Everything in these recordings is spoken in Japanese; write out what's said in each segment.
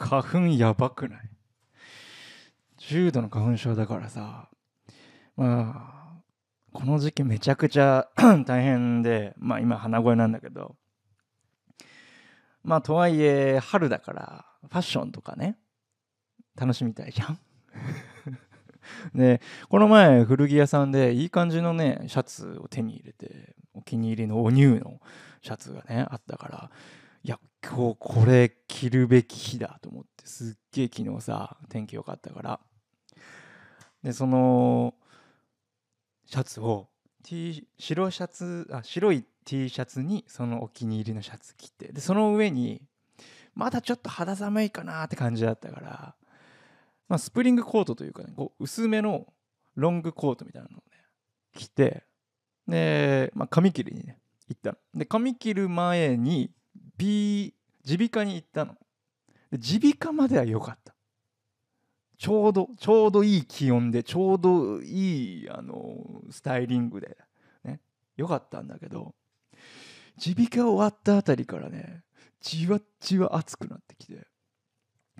花粉やばくない？重度の花粉症だからさ。まあこの時期めちゃくちゃ 大変でまあ今鼻声なんだけど。まあとはいえ春だからファッションとかね。楽しみたいじゃん。でこの前古着屋さんでいい感じのねシャツを手に入れてお気に入りのおニューのシャツがねあったから。いや今日これ着るべき日だと思ってすっげえ昨日さ天気良かったから。でそのシャツを T 白シャツあ白い T シャツにそのお気に入りのシャツ着てでその上にまだちょっと肌寒いかなって感じだったからまあ、スプリングコートというかねこう薄めのロングコートみたいなのをね着てで、まあ、髪切りにね行った。ので髪切る前に耳鼻科に行ったの。耳鼻科までは良かった。ちょうどちょうどいい気温でちょうどいいあのスタイリングでね良かったんだけど耳鼻科終わったあたりからねじわじわ暑くなってきて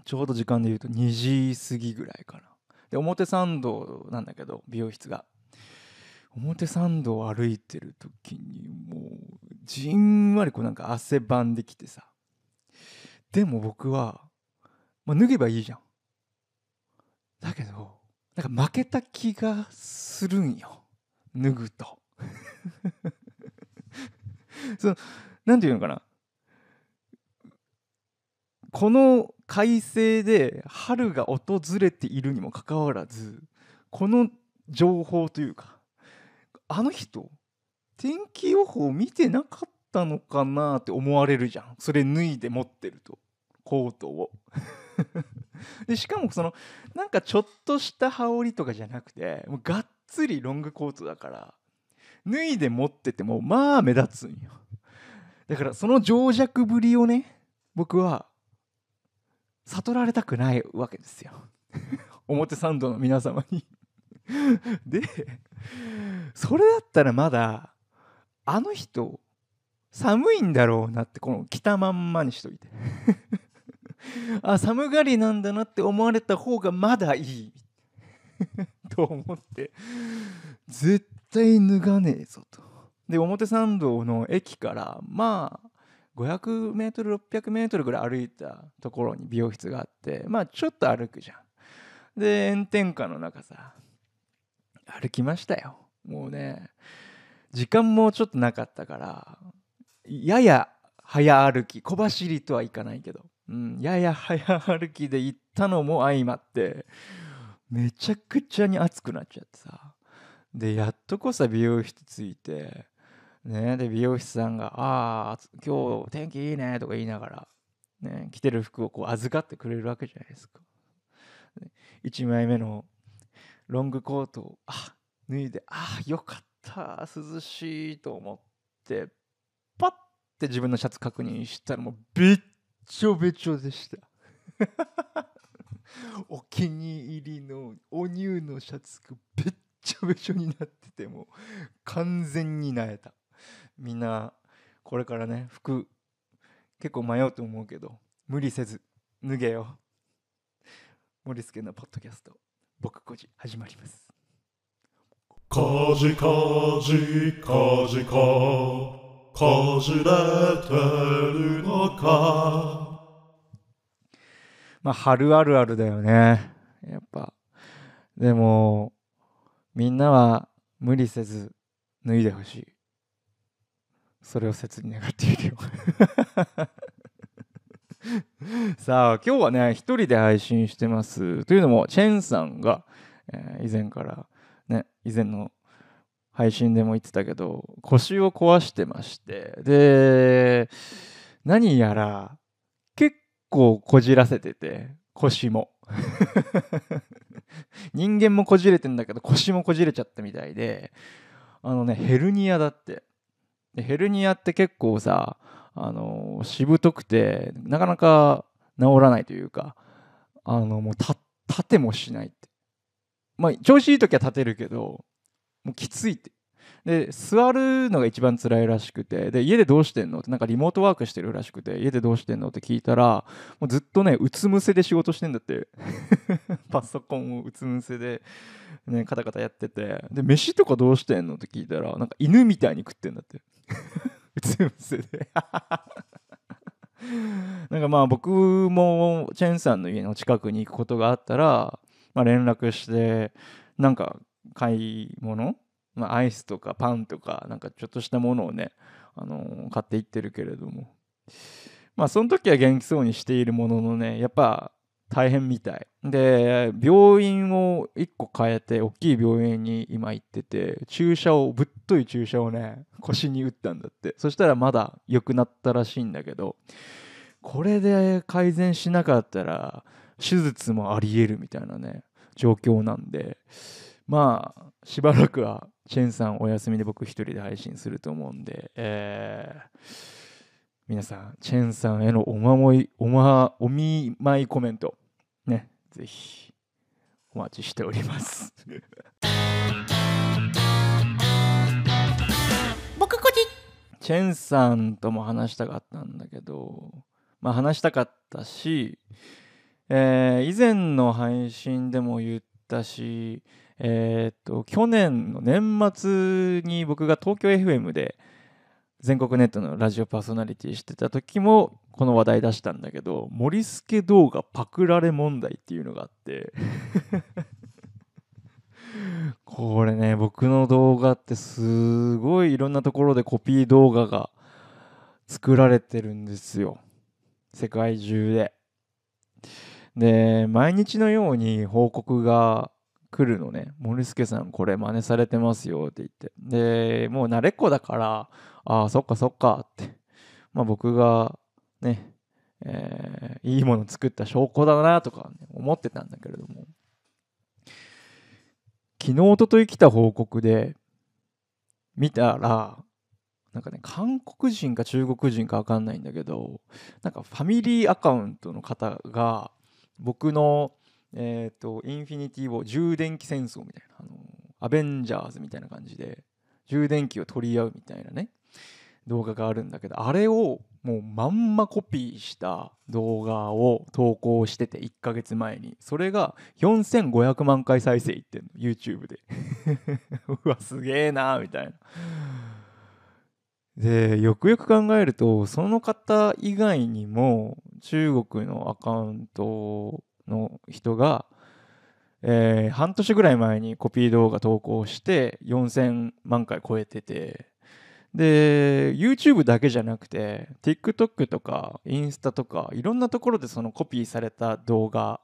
ちょうど時間で言うと2時過ぎぐらいかな。で表参道なんだけど美容室が。表参道を歩いてる時にもうじんわりこうなんか汗ばんできてさ。でも僕は、まあ、脱げばいいじゃん。だけどなんか負けた気がするんよ。脱ぐと。そのなんていうのかな。この快晴で春が訪れているにもかかわらずこの情報というかあの人天気予報見てなかったのかなって思われるじゃん。それ脱いで持ってると。コートを。でしかもそのなんかちょっとした羽織とかじゃなくてもうがっつりロングコートだから脱いで持っててもまあ目立つんよ。だからその情弱ぶりをね僕は悟られたくないわけですよ。表参道の皆様に。でそれだったらまだあの人寒いんだろうなってこの着たまんまにしといて。あ寒がりなんだなって思われた方がまだいい。と思って。絶対脱がねえぞと。で表参道の駅からまあ500メートル600メートルぐらい歩いたところに美容室があってまあちょっと歩くじゃん。で炎天下の中さ歩きましたよもうね時間もちょっとなかったからやや早歩き小走りとはいかないけど、うん、やや早歩きで行ったのも相まってめちゃくちゃに暑くなっちゃってさでやっとこさ美容室着いてね、で美容師さんが「ああ今日天気いいね」とか言いながら、ね、着てる服をこう預かってくれるわけじゃないですか。1枚目のロングコートをあ脱いで「ああよかった涼しい」と思ってパッて自分のシャツ確認したらもうべっちょべちょでした。お気に入りのお乳のシャツがべっちょべちょになってても完全になえた。みんなこれからね服結構迷うと思うけど無理せず脱げよ森助のポッドキャスト僕個人始まります。かじかじかじかかじれてるのか。まあ春あるあるだよね。やっぱ。でもみんなは無理せず脱いでほしい。それを切に願っているよ さあ今日はね一人で配信してます。というのもチェンさんが、えー、以前からね以前の配信でも言ってたけど腰を壊してましてで何やら結構こじらせてて腰も。人間もこじれてんだけど腰もこじれちゃったみたいであのねヘルニアだって。でヘルニアって結構さあのしぶとくてなかなか治らないというかあのもう立てもしないって。まあ調子いい時は立てるけどもうきついって。で座るのが一番辛いらしくてで家でどうしてんの？ってなんかリモートワークしてるらしくて家でどうしてんの？って聞いたらもうずっとねうつむせで仕事してんだって。パソコンをうつむせで、ね、カタカタやってて。で飯とかどうしてんの？って聞いたらなんか犬みたいに食ってんだって。うつむせで。なんかまあ僕もチェンさんの家の近くに行くことがあったら、まあ、連絡してなんか買い物まあ、アイスとかパンとかなんかちょっとしたものをね、あのー、買っていってるけれども。まあその時は元気そうにしているもののねやっぱ大変みたい。で病院を1個変えて大きい病院に今行ってて注射をぶっとい注射をね腰に打ったんだって。そしたらまだ良くなったらしいんだけどこれで改善しなかったら手術もありえるみたいなね状況なんでまあしばらくはチェンさんお休みで僕一人で配信すると思うんで、えー、皆さん、チェンさんへのお守り、おま、お見舞いコメント、ね、ぜひお待ちしております。僕こちチェンさんとも話したかったんだけど、まあ話したかったし、えー、以前の配信でも言ったし、えー、っと去年の年末に僕が東京 FM で全国ネットのラジオパーソナリティしてた時もこの話題出したんだけど森助動画パクられ問題っていうのがあって これね僕の動画ってすごいいろんなところでコピー動画が作られてるんですよ世界中で。で毎日のように報告が来るのね。森助さんこれ真似されてますよって言って。でもう慣れっこだからああそっかそっかって。まあ僕がねえー、いいもの作った証拠だなとか、ね、思ってたんだけれども。昨日おととい来た報告で見たらなんかね韓国人か中国人か分かんないんだけどなんかファミリーアカウントの方が僕のえっ、ー、と、インフィニティ・ウォー、充電器戦争みたいな、あのアベンジャーズみたいな感じで、充電器を取り合うみたいなね、動画があるんだけど、あれをもうまんまコピーした動画を投稿してて、1ヶ月前に。それが4500万回再生いってんの、YouTube で。うわ、すげえなーみたいな。で、よくよく考えると、その方以外にも、中国のアカウントの人が、えー、半年ぐらい前にコピー動画投稿して4000万回超えててで YouTube だけじゃなくて TikTok とかインスタとかいろんなところでそのコピーされた動画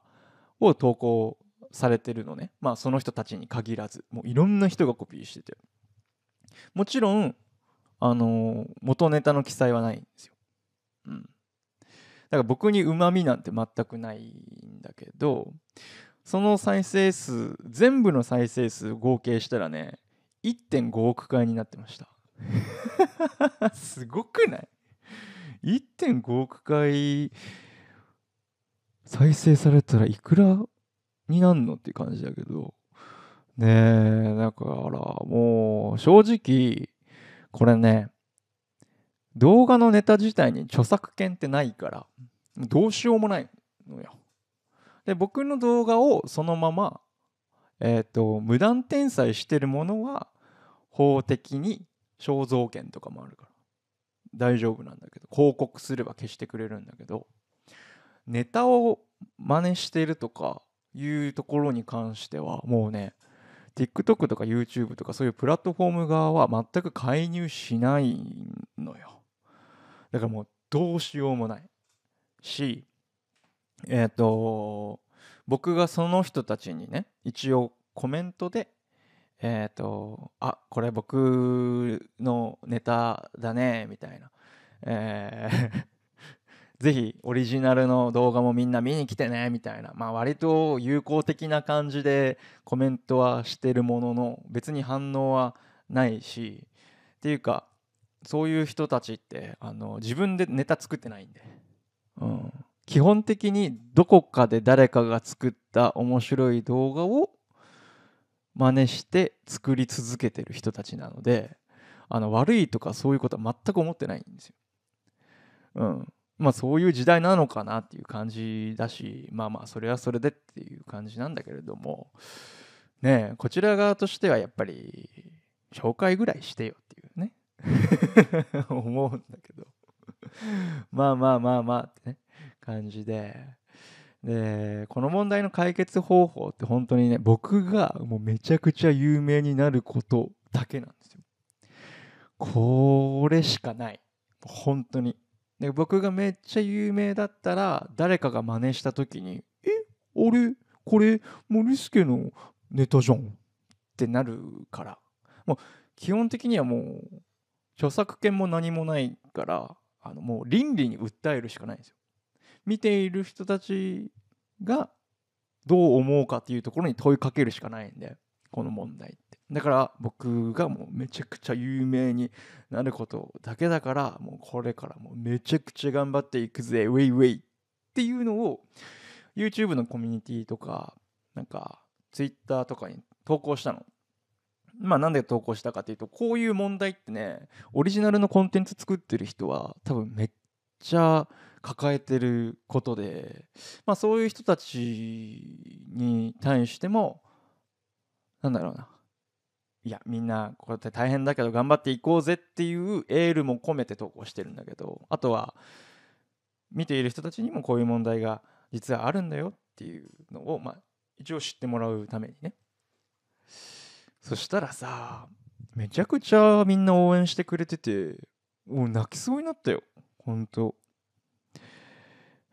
を投稿されてるのね。まあその人たちに限らずもういろんな人がコピーしてて。もちろんあの元ネタの記載はないんですよ、うん、だから僕にうまみなんて全くないんだけどその再生数全部の再生数合計したらね1.5億回になってました すごくない ?1.5 億回再生されたらいくらになんのって感じだけどねえだからもう正直これね動画のネタ自体に著作権ってないからどうしようもないのよ。で僕の動画をそのまま、えーと、無断転載してるものは法的に肖像権とかもあるから。大丈夫なんだけど。広告すれば消してくれるんだけど。ネタを真似してるとかいうところに関してはもうね TikTok とか YouTube とかそういうプラットフォーム側は全く介入しないのよ。だからもうどうしようもないしえっ、ー、と僕がその人たちにね一応コメントでえっ、ー、とあこれ僕のネタだねみたいな、えー ぜひオリジナルの動画もみんな見に来てねみたいな、まあ、割と友好的な感じでコメントはしてるものの別に反応はないしっていうかそういう人たちってあの自分でネタ作ってないんで、うん、基本的にどこかで誰かが作った面白い動画を真似して作り続けてる人たちなのであの悪いとかそういうことは全く思ってないんですよ。うん、まあそういう時代なのかなっていう感じだしまあまあそれはそれでっていう感じなんだけれどもねこちら側としてはやっぱり紹介ぐらいしてよって 思うんだけど。まあまあまあまあってね感じで。でこの問題の解決方法って本当にね僕がもうめちゃくちゃ有名になることだけなんですよ。これしかない。本当に。で僕がめっちゃ有名だったら誰かが真似した時に「え？俺？これ？森助のネタじゃん」ってなるから。もう基本的にはもう著作権も何もないからあのもう倫理に訴えるしかないんですよ。見ている人たちがどう思うかっていうところに問いかけるしかないんでこの問題って。だから僕がもうめちゃくちゃ有名になることだけだからもうこれからもうめちゃくちゃ頑張っていくぜウェイウェイっていうのを YouTube のコミュニティとかなんか Twitter とかに投稿したの。まあなんで投稿したかというとこういう問題ってねオリジナルのコンテンツ作ってる人は多分めっちゃ抱えてることで、まあ、そういう人たちに対してもなんだろうな。いやみんなこうやって大変だけど頑張っていこうぜっていうエールも込めて投稿してるんだけどあとは見ている人たちにもこういう問題が実はあるんだよっていうのを、まあ、一応知ってもらうためにね。そしたらさめちゃくちゃみんな応援してくれててもう泣きそうになったよ。ほんと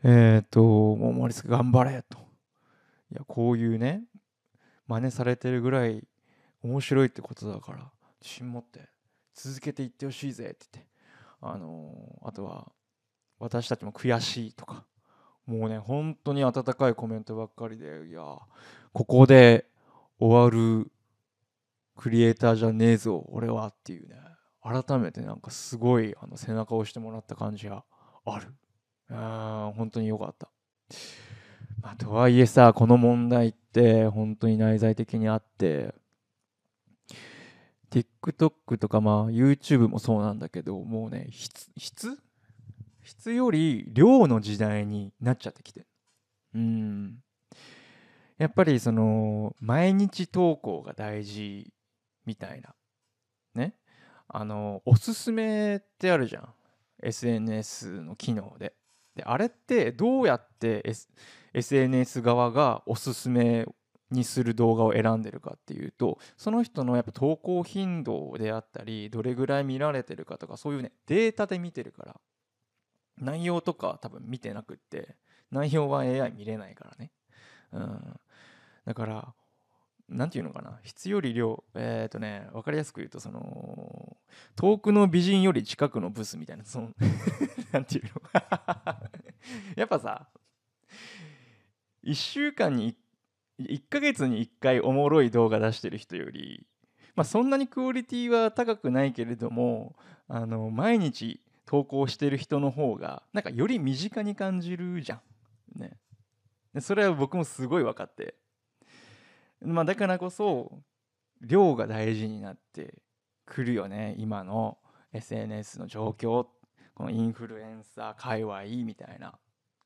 えっ、ー、ともう森助頑張れと。いやこういうね真似されてるぐらい面白いってことだから自信持って続けていってほしいぜって言って。あのー、あとは私たちも悔しいとか。もうね本当に温かいコメントばっかりでいやここで終わるクリエイターじゃねえぞ俺はっていうね。改めてなんかすごいあの背中を押してもらった感じがある。あ本当に良かった、まあ、とはいえさこの問題って本当に内在的にあって TikTok とかまあ YouTube もそうなんだけどもうね質質？質より量の時代になっちゃってきてうん。やっぱりその毎日投稿が大事みたいな。ね。あのおすすめってあるじゃん。SNS の機能で。であれってどうやって、S、SNS 側がおすすめにする動画を選んでるかっていうとその人のやっぱ投稿頻度であったりどれぐらい見られてるかとかそういうねデータで見てるから。内容とか多分見てなくって内容は AI 見れないからね、うん、だから何て言うのかな？質より量えっ、ー、とね分かりやすく言うとその遠くの美人より近くのブスみたいなその 何て言うの？やっぱさ1週間に1ヶ月に1回おもろい動画出してる人よりまあそんなにクオリティは高くないけれどもあの毎日投稿してる人の方がなんかより身近に感じるじゃん。ね。それは僕もすごい分かってまあ、だからこそ量が大事になってくるよね。今の SNS の状況このインフルエンサー界隈みたいな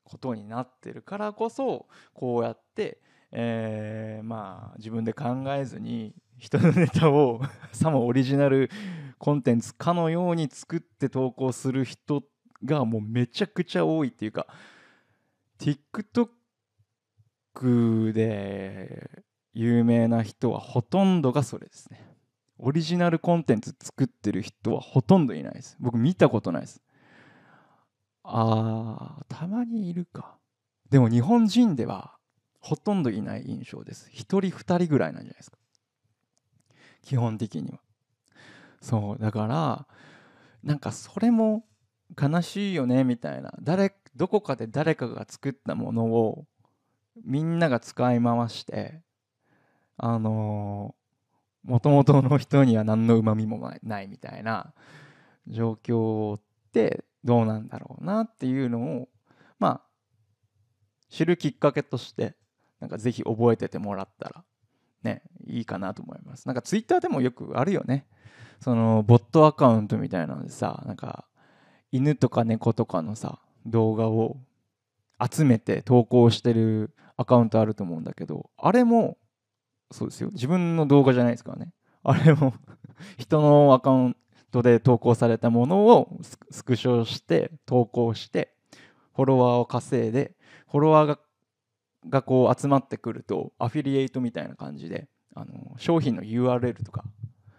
ことになってるからこそこうやって、えー、まあ自分で考えずに人のネタを さもオリジナルコンテンツかのように作って投稿する人がもうめちゃくちゃ多いっていうか TikTok で有名な人はほとんどがそれですね。オリジナルコンテンツ作ってる人はほとんどいないです。僕見たことないです。あーたまにいるか。でも日本人ではほとんどいない印象です。1人2人ぐらいなんじゃないですか。基本的には。そうだからなんかそれも悲しいよねみたいな。誰どこかで誰かが作ったものをみんなが使い回してあのもともとの人には何のうまみもないみたいな状況ってどうなんだろうなっていうのをまあ知るきっかけとしてなんかぜひ覚えててもらったらねいいかなと思います。なんかツイッターでもよくあるよね。そのボットアカウントみたいなのでさなんか犬とか猫とかのさ動画を集めて投稿してるアカウントあると思うんだけどあれもそうですよ。自分の動画じゃないですからね。あれも 人のアカウントで投稿されたものをスクショして投稿してフォロワーを稼いでフォロワーががこう集まってくるとアフィリエイトみたいな感じであの商品の URL とか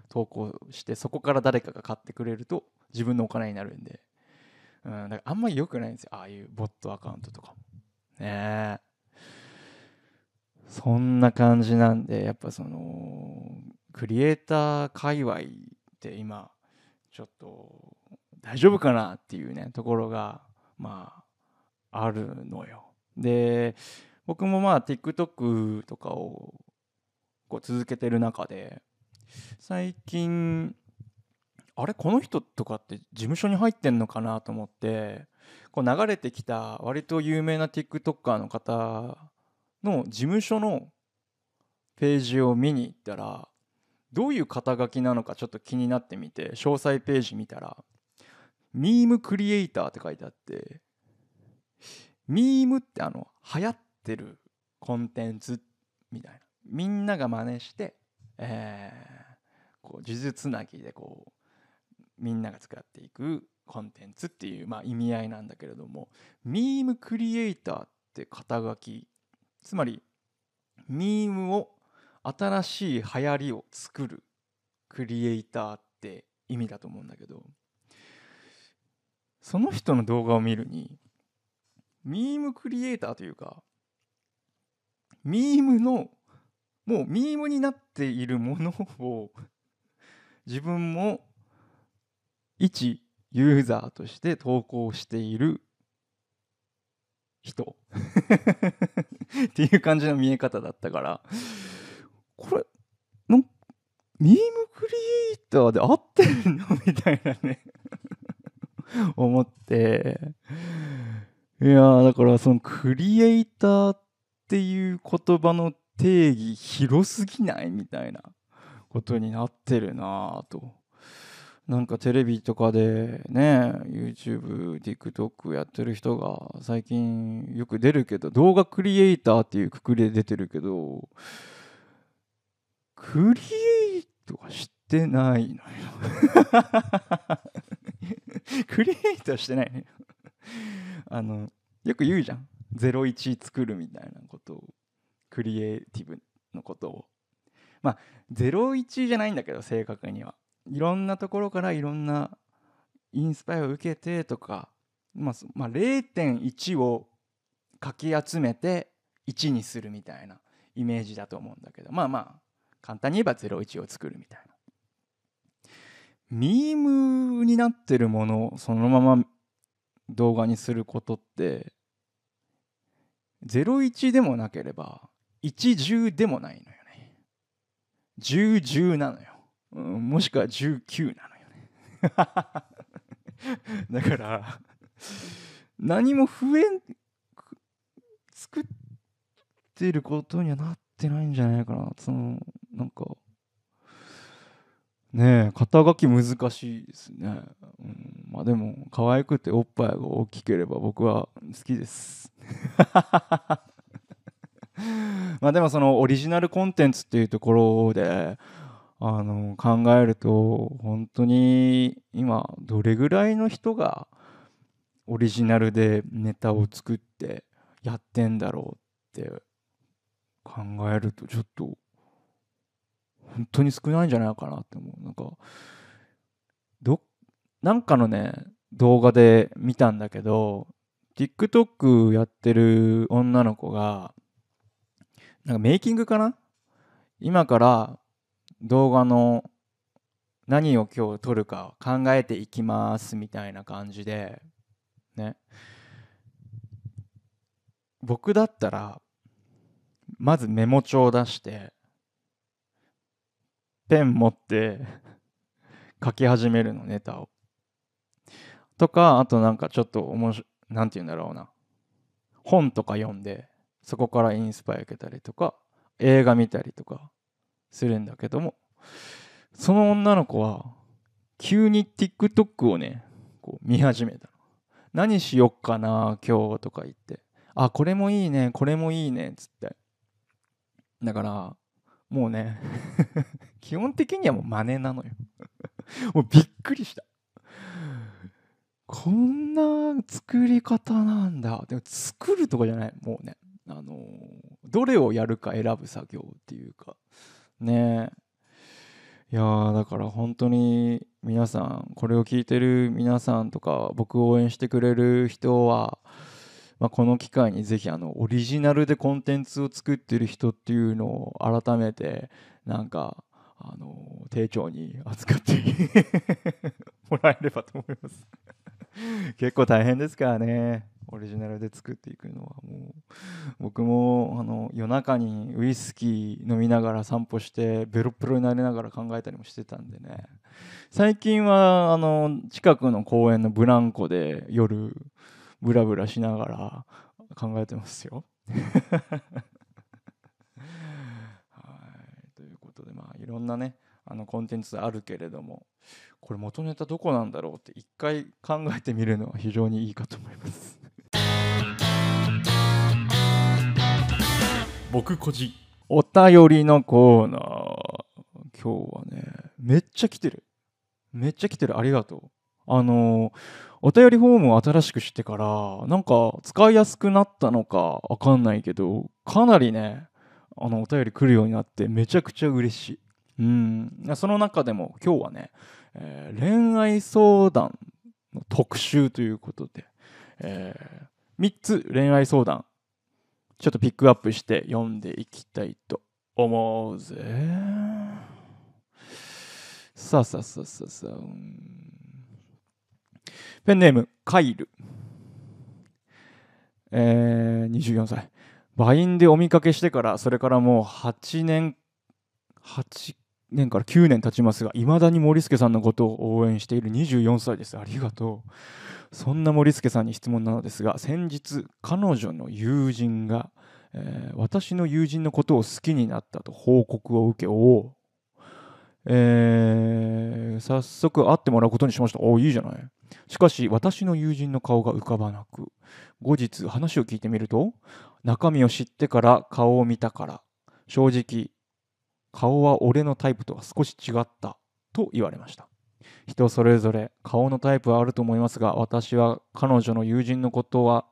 投稿してそこから誰かが買ってくれると自分のお金になるんで、うん、だからあんまり良くないんですよ。ああいうボットアカウントとかも。ねそんな感じなんでやっぱそのクリエイター界隈って今ちょっと大丈夫かなっていうねところがまああるのよ。で僕もまあ TikTok とかをこう続けてる中で最近あれこの人とかって事務所に入ってんのかなと思ってこう流れてきた割と有名な TikToker の方の事務所のページを見に行ったらどういう肩書きなのかちょっと気になってみて詳細ページ見たらミームクリエイターって書いてあってミームってあの流行ってるコンテンツみたいな。みんなが真似して、えー、こう呪術つなぎでこうみんなが使っていくコンテンツっていう、まあ、意味合いなんだけれどもミームクリエイターって肩書きつまりミームを新しい流行りを作るクリエイターって意味だと思うんだけどその人の動画を見るにミームクリエイターというかミームのもうミームになっているものを自分も一ユーザーとして投稿している人。っていう感じの見え方だったから。これのミームクリエイターで合ってるの？みたいなね。思って。いやだからそのクリエイターっていう言葉の定義広すぎない？みたいなことになってるなぁと。なんかテレビとかでね YouTube、TikTok やってる人が最近よく出るけど動画クリエイターっていうくくりで出てるけどクリエイトはしてないのよ。クリエイトはしてないのよ。あのよく言うじゃん。01作るみたいなことを。クリエイティブのことを。まあ01じゃないんだけど正確には。いろんなところからいろんなインスパイアを受けてとか、まあ、まあ、0.1をかき集めて1にするみたいなイメージだと思うんだけどまあまあ簡単に言えば01を作るみたいな。ミームになってるものをそのまま動画にすることって01でもなければ10でもないのよね。1010なのよ。もしくは19なのよね。だから何も増えん作ってることにはなってないんじゃないかな。そのなんかねえ肩書き難しいですね、うん、まあでも可愛くておっぱいが大きければ僕は好きです。まあでもそのオリジナルコンテンツっていうところであの考えると本当に今どれぐらいの人がオリジナルでネタを作ってやってんだろうって考えるとちょっと本当に少ないんじゃないかなって思う。なんかどなんかのね動画で見たんだけど TikTok やってる女の子がなんかメイキングかな？今から動画の何を今日撮るか考えていきますみたいな感じでね。僕だったらまずメモ帳を出してペン持って書き始めるのネタを。とかあとなんかちょっと面白なんて言うんだろうな。本とか読んでそこからインスパイア受けたりとか映画見たりとか。するんだけどもその女の子は急に TikTok をねこう見始めたの。何しよっかな今日とか言って。あこれもいいねこれもいいねっつって。だからもうね 基本的にはもう真似なのよ。もうびっくりした。こんな作り方なんだ。でも作るとかじゃない。もうねあのどれをやるか選ぶ作業っていうか。ね。いやだから本当に皆さんこれを聞いてる皆さんとか僕を応援してくれる人は、まあ、この機会にぜひあのオリジナルでコンテンツを作ってる人っていうのを改めてなんかあの丁重に扱って もらえればと思います。結構大変ですからね。オリジナルで作っていくのはもう。僕もあの夜中にウイスキー飲みながら散歩してベロベロになりながら考えたりもしてたんでね。最近はあの近くの公園のブランコで夜ブラブラしながら考えてますよ。はい。ということでまあいろんなねあのコンテンツあるけれども。これ元ネタどこなんだろうって一回考えてみるのは非常にいいかと思います。僕こじ。お便りのコーナー。今日はねめっちゃ来てる。めっちゃ来てる。ありがとう。あのお便りフォームを新しくしてからなんか使いやすくなったのかわかんないけどかなりねあのお便り来るようになってめちゃくちゃ嬉しいうんその中でも今日はね、えー恋愛相談の特集ということで、え3つ恋愛相談ちょっとピックアップして読んでいきたいと思うぜ。さあさあさあさあさあ。ペンネーム、カイル。えー、24歳。バインでお見かけしてから、それからもう8年、8年から9年経ちますが、いまだに森助さんのことを応援している24歳です。ありがとう。そんな森助さんに質問なのですが、先日、彼女の友人が、えー私の友人のことを好きになったと報告を受け、おうえー早速会ってもらうことにしました。おいいじゃない。しかし、私の友人の顔が浮かばなく、後日話を聞いてみると、中身を知ってから顔を見たから、正直、顔は俺のタイプとは少し違ったと言われました。人それぞれ顔のタイプはあると思いますが、私は彼女の友人のことは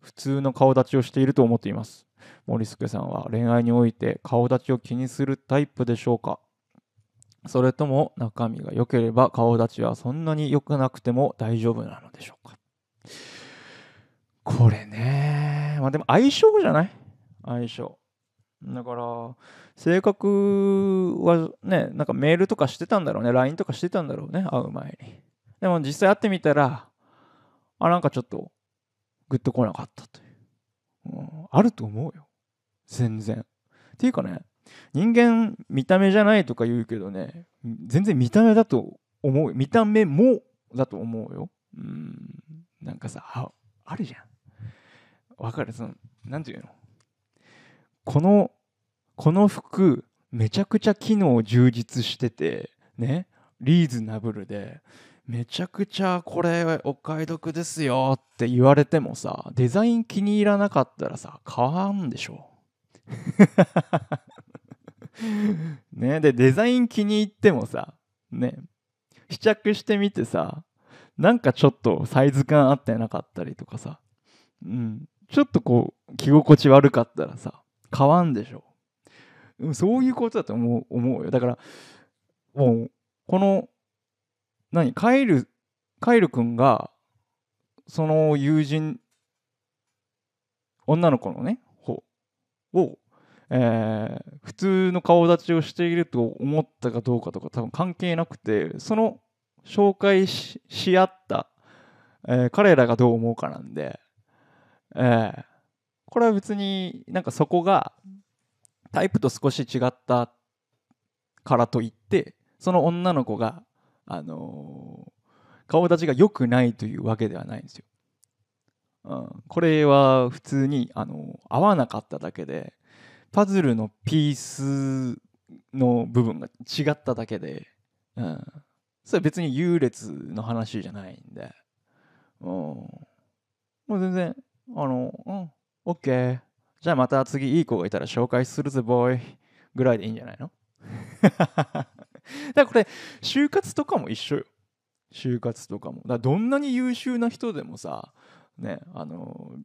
普通の顔立ちをしていると思っています。森助さんは恋愛において顔立ちを気にするタイプでしょうか？それとも中身が良ければ顔立ちはそんなに良くなくても大丈夫なのでしょうか？これね。まあでも相性じゃない？相性。だから性格はねなんかメールとかしてたんだろうね。LINE とかしてたんだろうね。会う前に。でも実際会ってみたらあなんかちょっとグッと来なかったという、うん、あると思うよ。全然。っていうかね人間見た目じゃないとか言うけどね全然見た目だと思う見た目もだと思うよ。うんなんかさああるじゃん。わかる？そのなんていうの？このこの服めちゃくちゃ機能充実しててねリーズナブルでめちゃくちゃこれお買い得ですよって言われてもさデザイン気に入らなかったらさ買わんでしょ。ねでデザイン気に入ってもさね試着してみてさなんかちょっとサイズ感合ってなかったりとかさうんちょっとこう着心地悪かったらさ買わんでしょ。そういうことだと思う思うよ。だからもうこの何カイルカイル君がその友人女の子のね方を、えー普通の顔立ちをしていると思ったかどうかとか多分関係なくてその紹介し合った、えー彼らがどう思うかなんで、えーこれは別になんかそこがタイプと少し違ったからといってその女の子が、あのー顔立ちが良くないというわけではないんですよ。うん、これは普通に、あのー合わなかっただけでパズルのピースの部分が違っただけで、うん、それは別に優劣の話じゃないんで、うん、もう全然あのうん。OK じゃあまた次いい子がいたら紹介するぜボーイぐらいでいいんじゃないの？だからこれ就活とかも一緒よ。就活とかも。だかどんなに優秀な人でもさねあの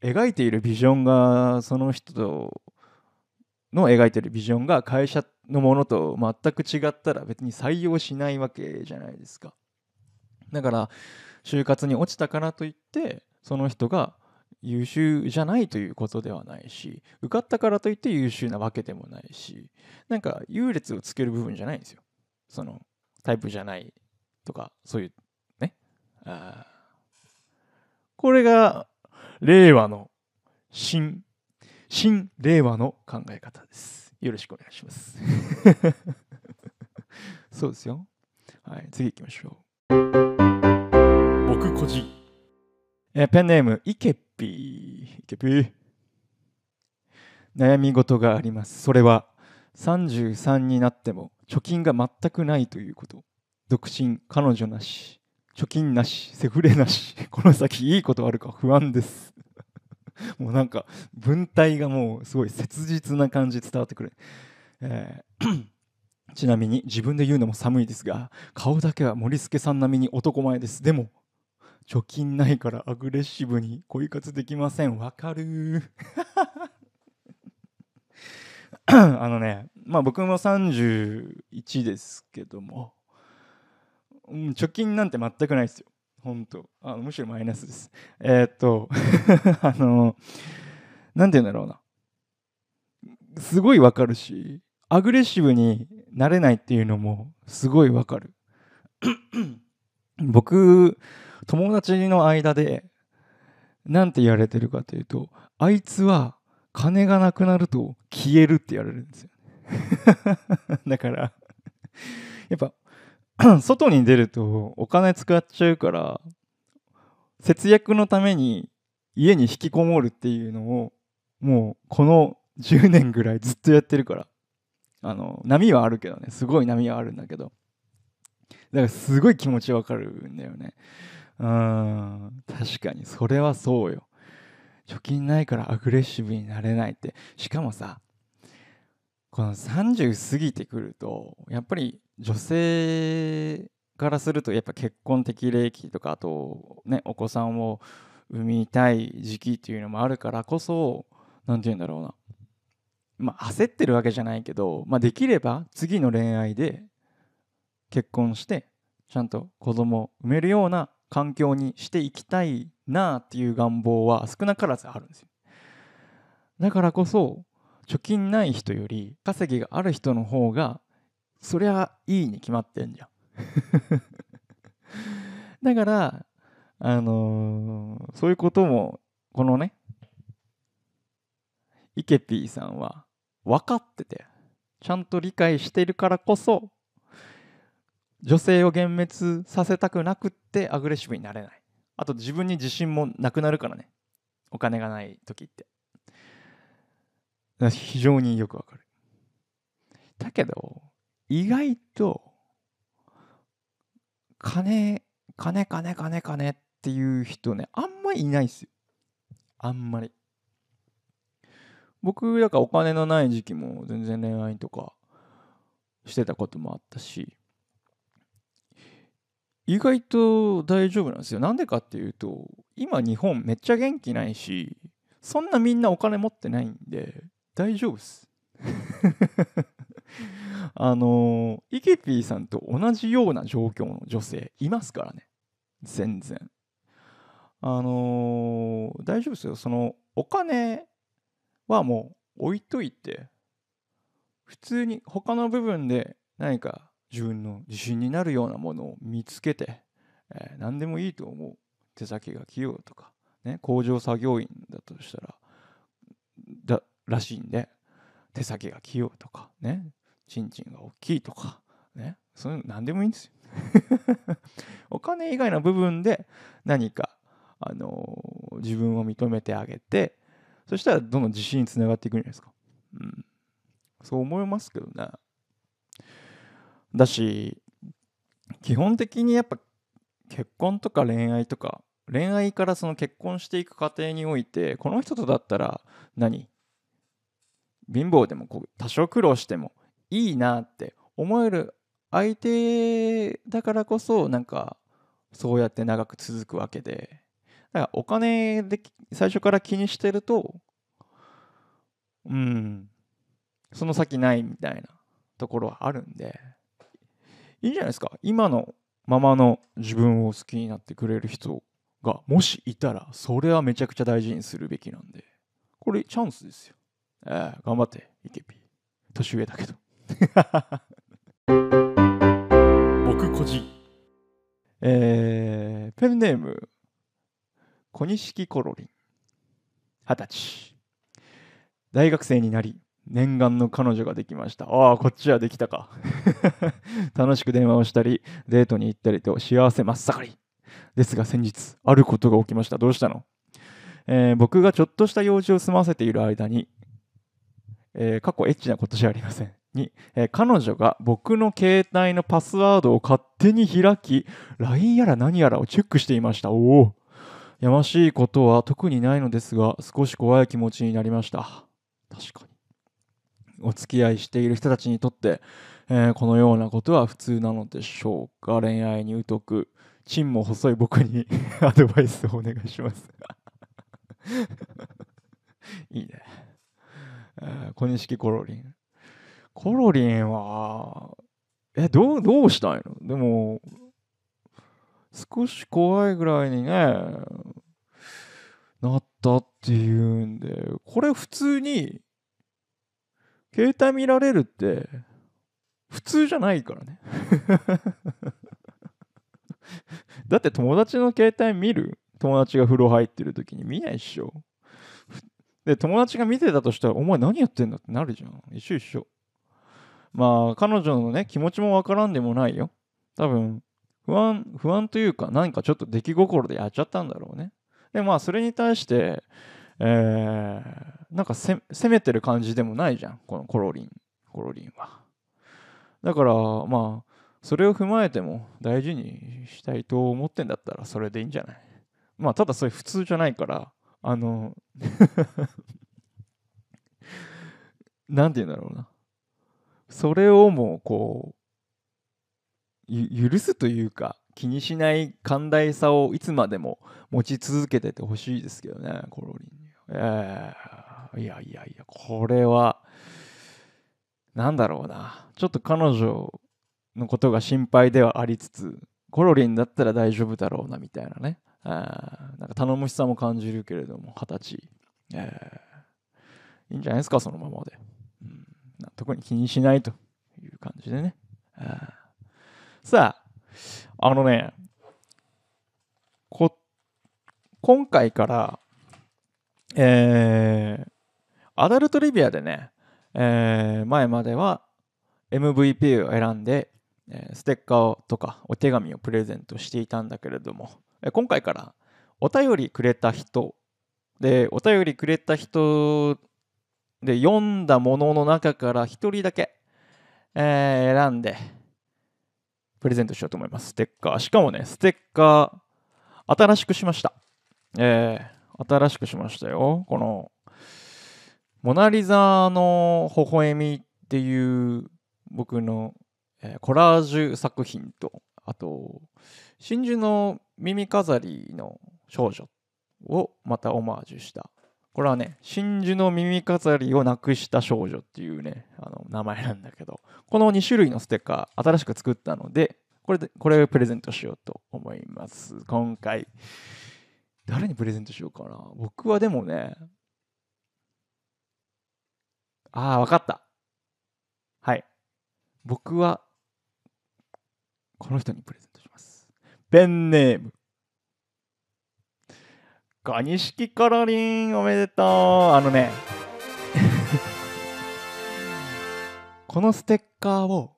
描いているビジョンがその人の描いてるビジョンが会社のものと全く違ったら別に採用しないわけじゃないですか。だから就活に落ちたからといってその人が優秀じゃないということではないし受かったからといって優秀なわけでもないしなんか優劣をつける部分じゃないんですよ。そのタイプじゃないとかそういうね。あこれが令和の新新令和の考え方です。よろしくお願いします。そうですよ。はい次行きましょう。僕個人。えーペンネームイケピー。イケピー。悩み事があります。それは33になっても貯金が全くないということ。独身彼女なし。貯金なしセフレなし。この先いいことあるか不安です。もうなんか文体がもうすごい切実な感じ伝わってくる、えー ちなみに自分で言うのも寒いですが顔だけは森助さん並みに男前です。でも貯金ないからアグレッシブに恋活できません。わかる。あのねまあ僕も31ですけども、うん、貯金なんて全くないですよ。本当。あむしろマイナスです。えーっと あのなんて言うんだろうな。すごいわかるしアグレッシブになれないっていうのもすごいわかる。僕友達の間でなんて言われてるかというとあいつは金がなくなると消えるって言われるんですよ。だからやっぱ 外に出るとお金使っちゃうから節約のために家に引きこもるっていうのをもうこの10年ぐらいずっとやってるから。あの波はあるけどね。すごい波はあるんだけど。だからすごい気持ちわかるんだよね。うん。確かにそれはそうよ。貯金ないからアグレッシブになれないって。しかもさこの30過ぎてくるとやっぱり女性からするとやっぱ結婚適齢期とかあとねお子さんを産みたい時期っていうのもあるからこそ何て言うんだろうな。まあ焦ってるわけじゃないけど、まあ、できれば次の恋愛で結婚してちゃんと子供を産めるような環境にしていきたいなっていう願望は少なからずあるんですよ。だからこそ貯金ない人より稼ぎがある人の方がそりゃいいに決まってんじゃん。だからあのーそういうこともこのねイケピーさんは分かっててちゃんと理解してるからこそ女性を幻滅させたくなくってアグレッシブになれない。あと自分に自信もなくなるからね。お金がない時って。非常によくわかる。だけど意外と金金金金金っていう人ねあんまりいないですよ。あんまり。僕だからお金のない時期も全然恋愛とかしてたこともあったし意外と大丈夫なんですよ。なんでかっていうと今日本めっちゃ元気ないしそんなみんなお金持ってないんで大丈夫です。あのイケピーさんと同じような状況の女性いますからね。全然。あの大丈夫ですよ。そのお金はもう置いといて普通に他の部分で何か自分の自信になるようなものを見つけて、えー何でもいいと思う手先が器用とか、ね、工場作業員だとしたらだらしいんで手先が器用とかねちんちんが大きいとかねそういうの何でもいいんですよ。お金以外の部分で何か、あのー自分を認めてあげてそしたらどんどん自信につながっていくんじゃないですか、うん、そう思いますけどね。だし基本的にやっぱ結婚とか恋愛とか恋愛からその結婚していく過程においてこの人とだったら何？貧乏でもこう多少苦労してもいいなって思える相手だからこそなんかそうやって長く続くわけでだからお金で最初から気にしてるとうんその先ないみたいなところはあるんで。いいんじゃないですか？今のままの自分を好きになってくれる人がもしいたらそれはめちゃくちゃ大事にするべきなんで。これチャンスですよ。ええ頑張ってイケピ年上だけど。僕個人。えー、ペンネーム小錦コロリン。二十歳。大学生になり念願の彼女ができました。ああこっちはできたか。楽しく電話をしたりデートに行ったりと幸せ真っ盛り。ですが先日あることが起きました。どうしたの、えー、僕がちょっとした用事を済ませている間に、えー、過去エッチなことじゃありません。に、えー、彼女が僕の携帯のパスワードを勝手に開き LINE やら何やらをチェックしていました。おおやましいことは特にないのですが少し怖い気持ちになりました。確かに。お付き合いしている人たちにとって、えー、このようなことは普通なのでしょうか？恋愛に疎くチンも細い僕に アドバイスをお願いします。いいね、えー、小錦コロリン。コロリンはえどうどうしたいの？でも少し怖いぐらいにねなったっていうんでこれ普通に携帯見られるって普通じゃないからね。だって友達の携帯見る？友達が風呂入ってる時に。見ないっしょ。で友達が見てたとしたらお前何やってんだってなるじゃん。一緒一緒。まあ彼女のね気持ちもわからんでもないよ。多分不安不安というか何かちょっと出来心でやっちゃったんだろうね。でまあそれに対してえー、なんか攻めてる感じでもないじゃん。このコロリン。コロリンは。だからまあそれを踏まえても大事にしたいと思ってんだったらそれでいいんじゃない？まあただそれ普通じゃないからあの なんて言うんだろうな。それをもうこう許すというか気にしない寛大さをいつまでも持ち続けててほしいですけどねコロリン。えー、いやいやいや、これは、なんだろうな。ちょっと彼女のことが心配ではありつつ、コロリンだったら大丈夫だろうな、みたいなね。あなんか頼もしさも感じるけれども、二十歳。えー、いいんじゃないですか、そのままで。うん、特に気にしないという感じでね。さあ、あのね、こ今回からえー、アダルトリビアでね、えー、前までは MVP を選んで、えー、ステッカーとかお手紙をプレゼントしていたんだけれども、え、今回からお便りくれた人でお便りくれた人で読んだものの中から1人だけ、えー、選んでプレゼントしようと思います。ステッカー。しかもねステッカー新しくしました。えー新しくしましたよ。この、モナリザの微笑みっていう僕の、えー、コラージュ作品と、あと、真珠の耳飾りの少女をまたオマージュした。これはね、真珠の耳飾りをなくした少女っていうね、あの名前なんだけど、この2種類のステッカー新しく作ったので、これで、これをプレゼントしようと思います。今回。誰にプレゼントしようかな。僕はでもね、ああ、わかった。はい。僕は、この人にプレゼントします。ペンネーム。ガニシキカロリンおめでとう。あのね、このステッカーを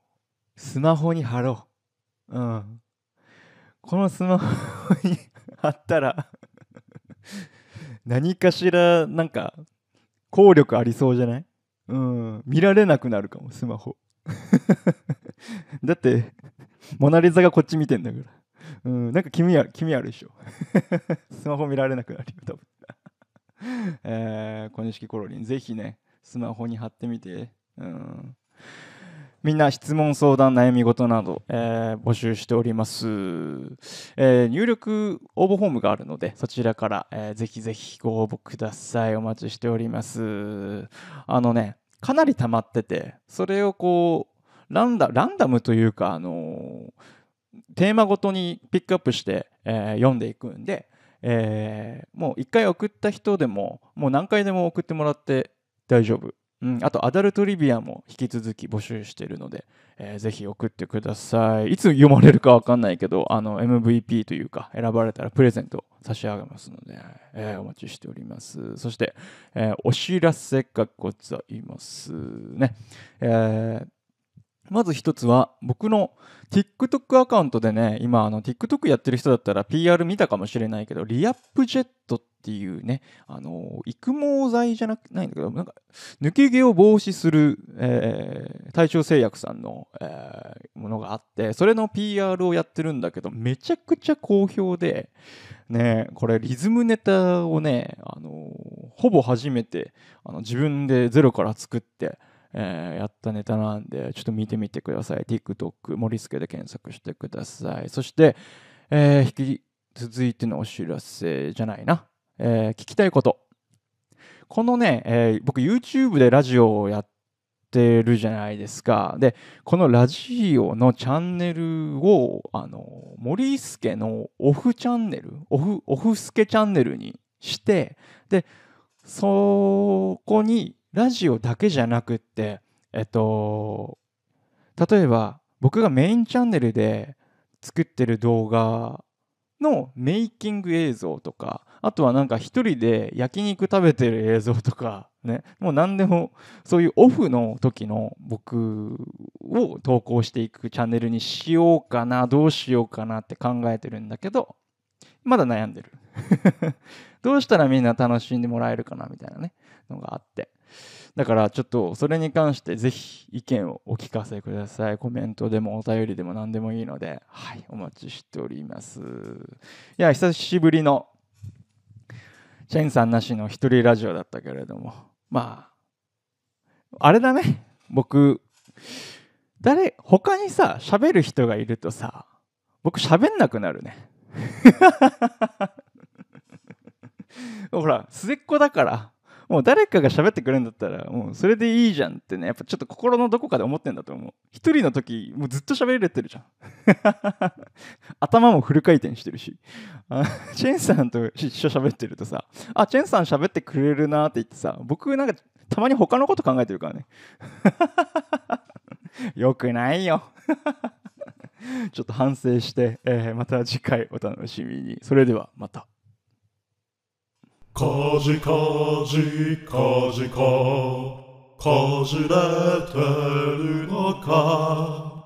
スマホに貼ろう。うん。このスマホに貼ったら何かしらなんか効力ありそうじゃない？うん。見られなくなるかもスマホ。だってモナ・リザがこっち見てんだから。うん。なんか気味ある気味あるでしょ。スマホ見られなくなるよ多分。えー、小錦コロリンぜひねスマホに貼ってみて。うん。みんな質問相談悩み事など、えー、募集しております、えー入力応募フォームがあるのでそちらから、えーぜひぜひご応募ください。お待ちしております。あのねかなり溜まっててそれをこうランダランダムというかあのテーマごとにピックアップして、え読んでいくんで、えもう一回送った人でももう何回でも送ってもらって大丈夫。うん、あとアダルトリビアも引き続き募集しているので、えーぜひ送ってください。いつ読まれるか分かんないけどあの MVP というか選ばれたらプレゼント差し上げますので、えーお待ちしております。そして、えーお知らせがございますね、えーまず一つは僕の TikTok アカウントでね今あの TikTok やってる人だったら PR 見たかもしれないけどリアップジェットっていうねあの育毛剤じゃなくないんだけどなんか抜け毛を防止する、えー、大正製薬さんの、えーものがあってそれの PR をやってるんだけどめちゃくちゃ好評でねこれリズムネタをねあのほぼ初めてあの自分でゼロから作ってえーやったネタなんで、ちょっと見てみてください。TikTok、森助で検索してください。そして、えー引き続いてのお知らせじゃないな。えー聞きたいこと。このね、えー僕 YouTube でラジオをやってるじゃないですか。で、このラジオのチャンネルを、あの、森助のオフチャンネル、オフ、オフ助チャンネルにして、で、そこにラジオだけじゃなくって、えっと、例えば僕がメインチャンネルで作ってる動画のメイキング映像とか、あとはなんか一人で焼肉食べてる映像とか、ね、もう何でもそういうオフの時の僕を投稿していくチャンネルにしようかな、どうしようかなって考えてるんだけど、まだ悩んでる。どうしたらみんな楽しんでもらえるかなみたいなね、のがあって。だからちょっとそれに関してぜひ意見をお聞かせください。コメントでもお便りでも何でもいいので、はい、お待ちしております。いや、久しぶりのチェンさんなしの一人ラジオだったけれども、まあ、あれだね、僕、誰、他にさ、喋る人がいるとさ、僕喋んなくなるね。ほら、末っ子だから、もう誰かが喋ってくれるんだったら、もうそれでいいじゃんってね、やっぱちょっと心のどこかで思ってんだと思う。一人の時、もうずっと喋れてるじゃん。頭もフル回転してるし。チェンさんと一緒喋ってるとさ、あ、チェンさん喋ってくれるなって言ってさ、僕なんかたまに他のこと考えてるからね。よくないよ。ちょっと反省して、えーまた次回お楽しみに。それではまた。かじかじかじかかじれてるのか